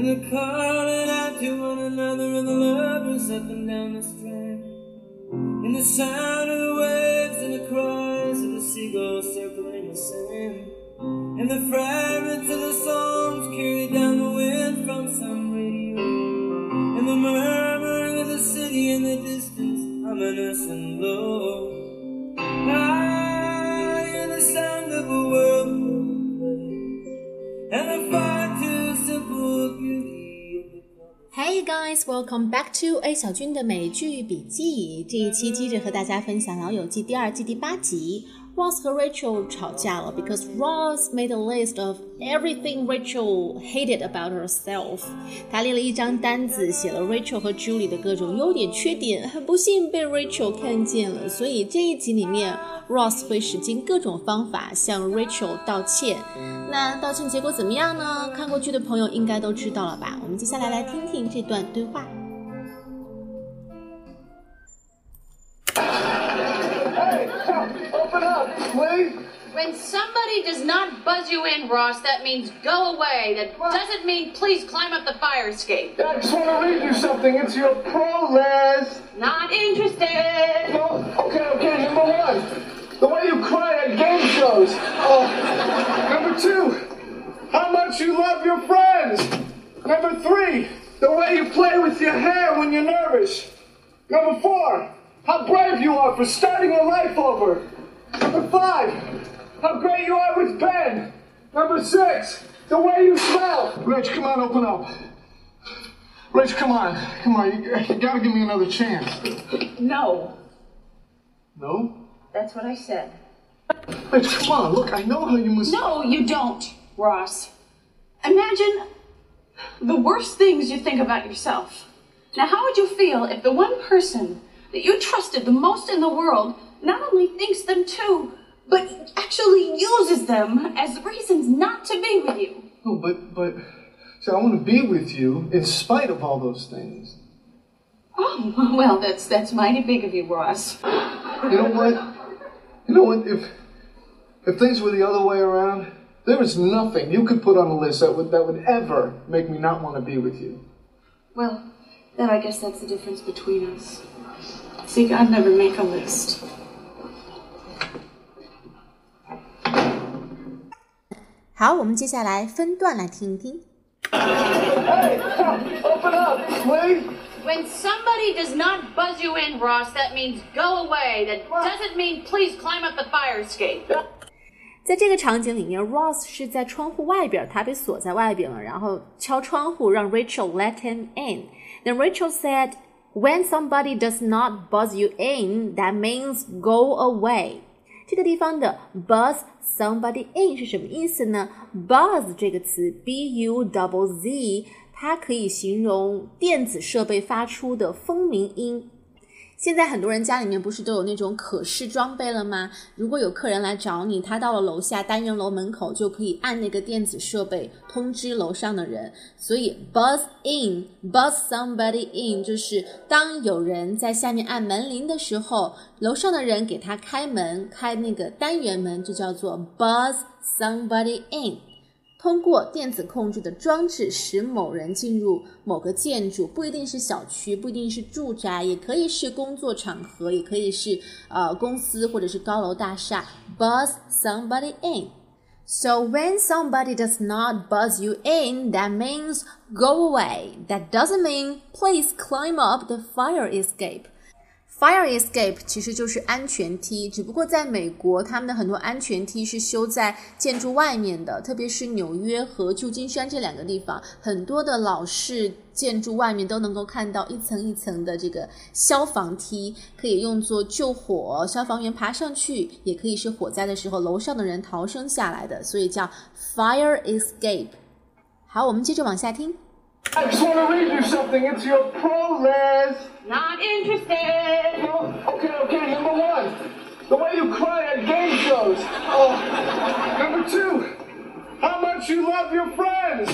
And they're calling out to one another and the lovers up and down the strand. And the sound of the waves and the cries of the seagulls circling the sand. And the fragments of the songs carried down the wind from some radio. And the murmuring of the city in the distance, ominous and low. Ah, I hear the sound of a world and the far Hey guys, welcome back to A 小军的美剧笔记。这一期接着和大家分享《老友记》第二季第八集。Ross 和 Rachel 吵架了，because Ross made a list of everything Rachel hated about herself。他列了一张单子，写了 Rachel 和 Julie 的各种优点、缺点，很不幸被 Rachel 看见了。所以这一集里面，Ross 会使尽各种方法向 Rachel 道歉。那道歉结果怎么样呢？看过剧的朋友应该都知道了吧？我们接下来来听听这段对话。When somebody does not buzz you in, Ross, that means go away. That doesn't mean please climb up the fire escape. I just want to read you something. It's your pro list. Not interested. No, okay, okay. Number one, the way you cry at game shows. Oh, number two, how much you love your friends. Number three, the way you play with your hair when you're nervous. Number four, how brave you are for starting a life over. Number five, how great you are with Ben. Number six, the way you smell. Rach, come on, open up. Rach, come on, come on. You, you gotta give me another chance. No, No? that's what I said. Rach, come on. Look, I know how you must. No, you don't, Ross. Imagine the worst things you think about yourself. Now, how would you feel if the one person that you trusted the most in the world not only thinks them too, but actually uses them as reasons not to be with you? No, but but. See, I want to be with you in spite of all those things. Oh, well, that's that's mighty big of you, Ross. You know what? You know what? If if things were the other way around, there is nothing you could put on a list that would that would ever make me not want to be with you. Well, then I guess that's the difference between us. See, God never make a list. 好，我们接下来分段来听一听。 Hey, open up, please. When somebody does not buzz you in, Ross, that means go away. That doesn't mean please climb up the fire escape. 在这个场景里面，Ross 是在窗户外边，他被锁在外边了，然后敲窗户让 Rachel let him in。Then Rachel said, "When somebody does not buzz you in, that means go away." 这个地方的 buzz somebody in 是什么意思呢？buzz 这个词，b u double z，它可以形容电子设备发出的蜂鸣音。现在很多人家里面不是都有那种可视装备了吗？如果有客人来找你，他到了楼下单元楼门口就可以按那个电子设备通知楼上的人。所以 buzz in，buzz somebody in，就是当有人在下面按门铃的时候，楼上的人给他开门，开那个单元门，就叫做 buzz somebody in。通过电子控制的装置使某人进入某个建筑，不一定是小区，不一定是住宅，也可以是工作场合，也可以是呃公司或者是高楼大厦。Buzz somebody in. So when somebody does not buzz you in, that means go away. That doesn't mean please climb up the fire escape. Fire escape 其实就是安全梯，只不过在美国，他们的很多安全梯是修在建筑外面的，特别是纽约和旧金山这两个地方，很多的老式建筑外面都能够看到一层一层的这个消防梯，可以用作救火，消防员爬上去，也可以是火灾的时候楼上的人逃生下来的，所以叫 fire escape。好，我们接着往下听。I try to read you something. It's your pro list. Not interested. No, okay, okay. Number one, the way you cry at game shows. Oh, number two, how much you love your friends.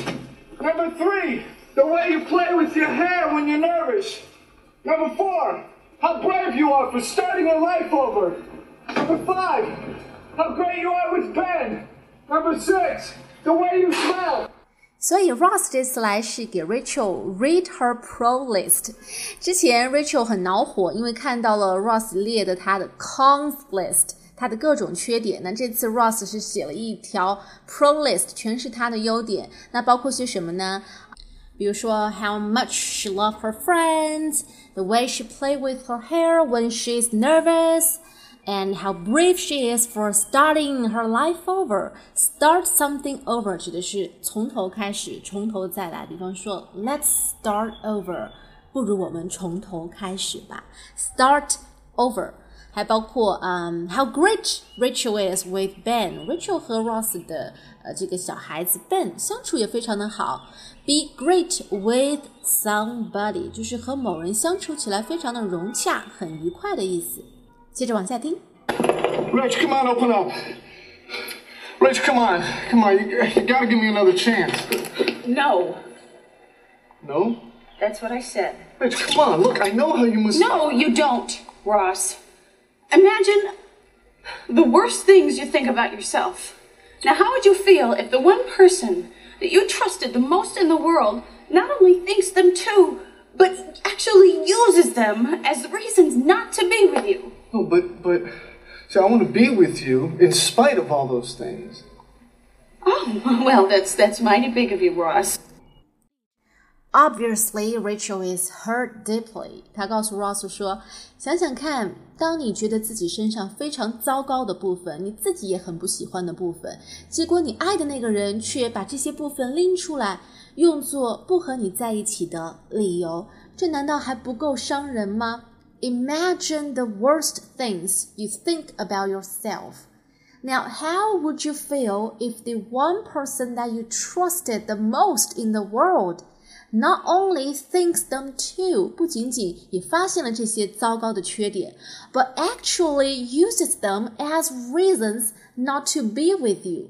Number three, the way you play with your hair when you're nervous. Number four, how brave you are for starting a life over. Number five, how great you are with Ben. Number six, the way you smell. 所以 Ross 这次来是给 Rachel read her pro list。之前 Rachel 很恼火，因为看到了 Ross 列的他的 cons list，他的各种缺点。那这次 Ross 是写了一条 pro list，全是他的优点。那包括些什么呢？比如说 how much she loved her friends, the way she played with her hair when she is nervous and how brave she is for starting her life over. Start something over 指的是从头开始，从头再来。比方说，Let's start over，不如我们从头开始吧。Start over。还包括嗯、um,，How great Rachel is with Ben。Rachel 和 Ross 的呃这个小孩子 Ben 相处也非常的好。Be great with somebody 就是和某人相处起来非常的融洽，很愉快的意思。 接着往下听。Rich, come on, open up. Rich, come on, come on. You, you gotta give me another chance. No, No? that's what I said. Rich, come on. Look, I know how you must. No, you don't, Ross. Imagine the worst things you think about yourself. Now, how would you feel if the one person that you trusted the most in the world not only thinks them too, but actually uses them as reasons not to be with you? No, but but see, I want to be with you in spite of all those things. Oh, well, that's that's mighty big of you, Ross. Obviously, Rachel is hurt deeply. 她告诉 Ross 说：“想想看，当你觉得自己身上非常糟糕的部分，你自己也很不喜欢的部分，结果你爱的那个人却把这些部分拎出来，用作不和你在一起的理由，这难道还不够伤人吗 ？Imagine the worst things you think about yourself. Now, how would you feel if the one person that you trusted the most in the world not only thinks them too，不仅仅也发现了这些糟糕的缺点，but actually uses them as reasons not to be with you。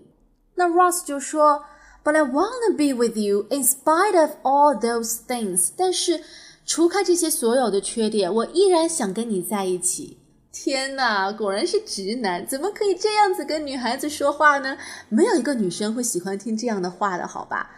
那 Ross 就说，But I wanna be with you in spite of all those things。但是 除开这些所有的缺点，我依然想跟你在一起。天呐，果然是直男，怎么可以这样子跟女孩子说话呢？没有一个女生会喜欢听这样的话的，好吧？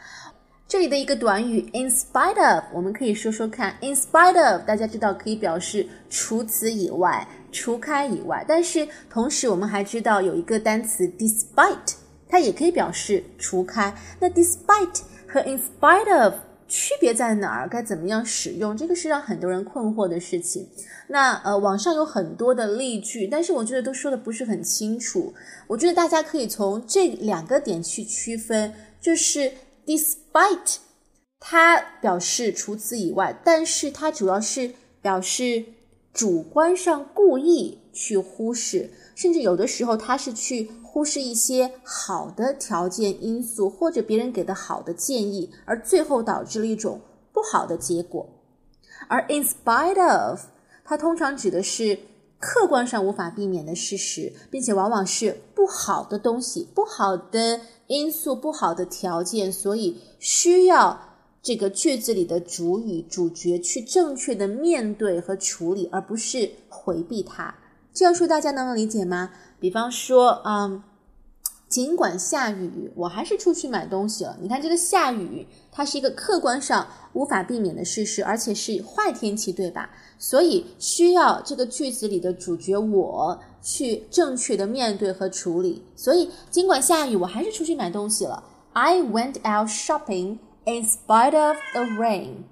这里的一个短语 in spite of，我们可以说说看。in spite of，大家知道可以表示除此以外、除开以外，但是同时我们还知道有一个单词 despite，它也可以表示除开。那 despite 和 in spite of 区别在哪儿？该怎么样使用？这个是让很多人困惑的事情。那呃，网上有很多的例句，但是我觉得都说的不是很清楚。我觉得大家可以从这两个点去区分，就是 despite 它表示除此以外，但是它主要是表示主观上故意去忽视，甚至有的时候它是去忽视一些好的条件因素或者别人给的好的建议，而最后导致了一种不好的结果。而 in spite of 它通常指的是客观上无法避免的事实，并且往往是不好的东西、不好的因素、不好的条件，所以需要这个句子里的主语、主角去正确的面对和处理，而不是回避它。这样说大家能理解吗？比方说，嗯，尽管下雨，我还是出去买东西了。你看，这个下雨，它是一个客观上无法避免的事实，而且是坏天气，对吧？所以需要这个句子里的主角我去正确的面对和处理。所以尽管下雨，我还是出去买东西了。I went out shopping in spite of the rain。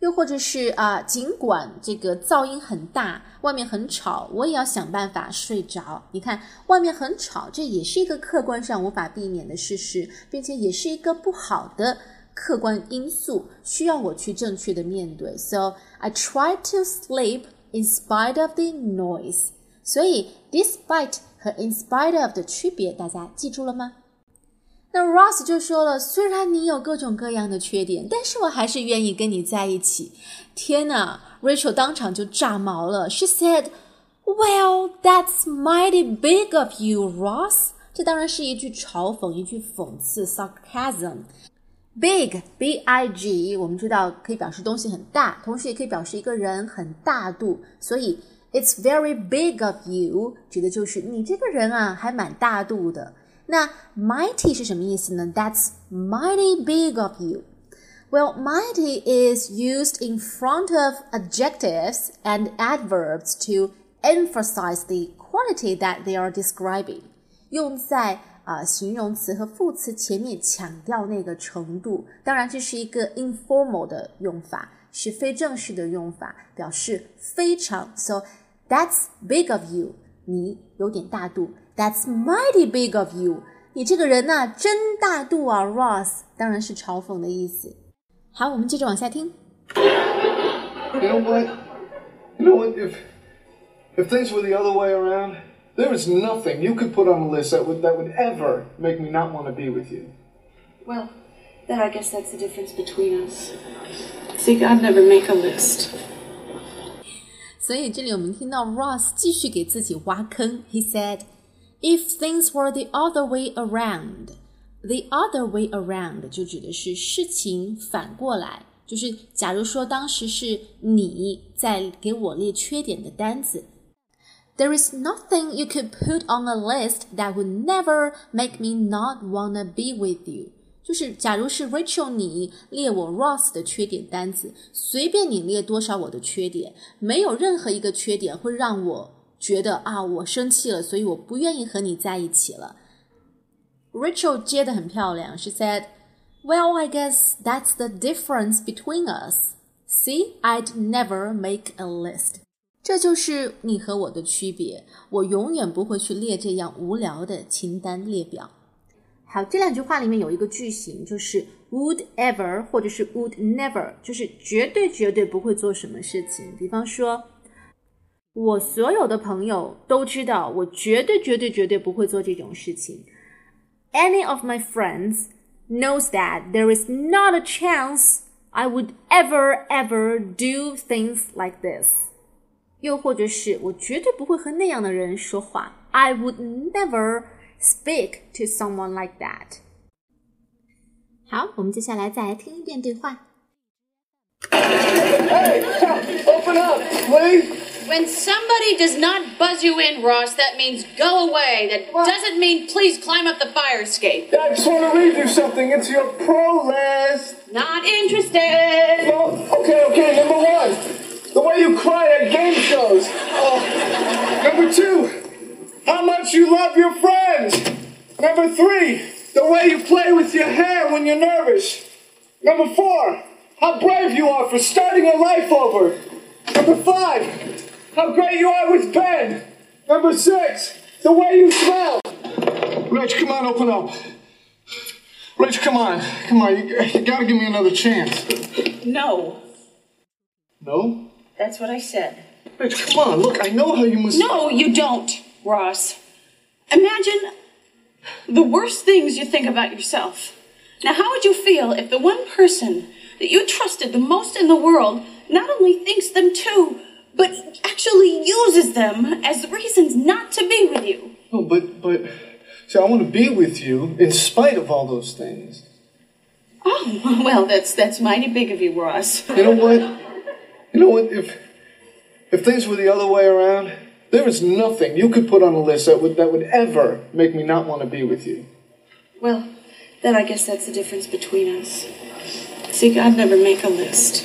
又或者是啊，尽管这个噪音很大，外面很吵，我也要想办法睡着。你看，外面很吵，这也是一个客观上无法避免的事实，并且也是一个不好的客观因素，需要我去正确的面对。So I try to sleep in spite of the noise。所以，despite 和 in spite of 的区别，大家记住了吗？那 Ross 就说了，虽然你有各种各样的缺点，但是我还是愿意跟你在一起。天呐，Rachel 当场就炸毛了。She said, "Well, that's mighty big of you, Ross." 这当然是一句嘲讽，一句讽刺，sarcasm。Big, B-I-G，我们知道可以表示东西很大，同时也可以表示一个人很大度。所以 It's very big of you，指的就是你这个人啊，还蛮大度的。那 mighty 是什么意思呢？That's mighty big of you. Well, mighty is used in front of adjectives and adverbs to emphasize the quality that they are describing. 用在啊、呃、形容词和副词前面强调那个程度。当然，这是一个 informal 的用法，是非正式的用法，表示非常。So that's big of you. 你有点大度。 That's mighty big of you. 你这个人呐、啊，真大度啊，Ross，当然是嘲讽的意思。好，我们接着往下听。 You know what? You know what? If if things were the other way around, there is nothing you could put on a list that would that would ever make me not want to be with you. Well, then I guess that's the difference between us. See, God never make a list. 所以这里我们听到 Ross 继续给自己挖坑。He said, "If things were the other way around." The other way around 就指的是事情反过来，就是假如说当时是你在给我列缺点的单子，There is nothing you could put on a list that would never make me not wanna be with you。就是假如是 Rachel 你列我 Ross 的缺点单子，随便你列多少我的缺点，没有任何一个缺点会让我 觉得啊我生气了，所以我不愿意和你在一起了。Rachel 接的很漂亮，She said, "Well, I guess that's the difference between us. See, I'd never make a list." 这就是你和我的区别，我永远不会去列这样无聊的清单列表。好，这两句话里面有一个句型，就是 would ever 或者是 would never，就是绝对绝对不会做什么事情。比方说， 我所有的朋友都知道，我绝对绝对绝对不会做这种事情。any of my friends knows that there is not a chance I would ever, ever do things like this. 又或者是我绝对不会和那样的人说话。I would never speak to someone like that. 好，我们接下来再来听一遍对话。 Hey, open up, please. When somebody does not buzz you in, Ross, that means go away. That doesn't mean please climb up the fire escape. I just want to read you something. It's your pro list. Not interested. No, okay, okay. Number one, the way you cry at game shows. Oh. Number two, how much you love your friends. Number three, the way you play with your hair when you're nervous. Number four, how brave you are for starting a life over. Number five, how great you are with Ben. Number six, the way you smell. Rach, come on, open up. Rach, come on, come on. You, you gotta give me another chance. No, No? that's what I said. Rach, come on. Look, I know how you must. No, you don't, Ross. Imagine the worst things you think about yourself. Now, how would you feel if the one person that you trusted the most in the world not only thinks them too, but actually uses them as reasons not to be with you? No, but but see, I want to be with you in spite of all those things. Oh, well, that's that's mighty big of you, Ross. You know what? You know what? If if things were the other way around, there is nothing you could put on a list that would that would ever make me not want to be with you. Well, then I guess that's the difference between us. See, God never make a list.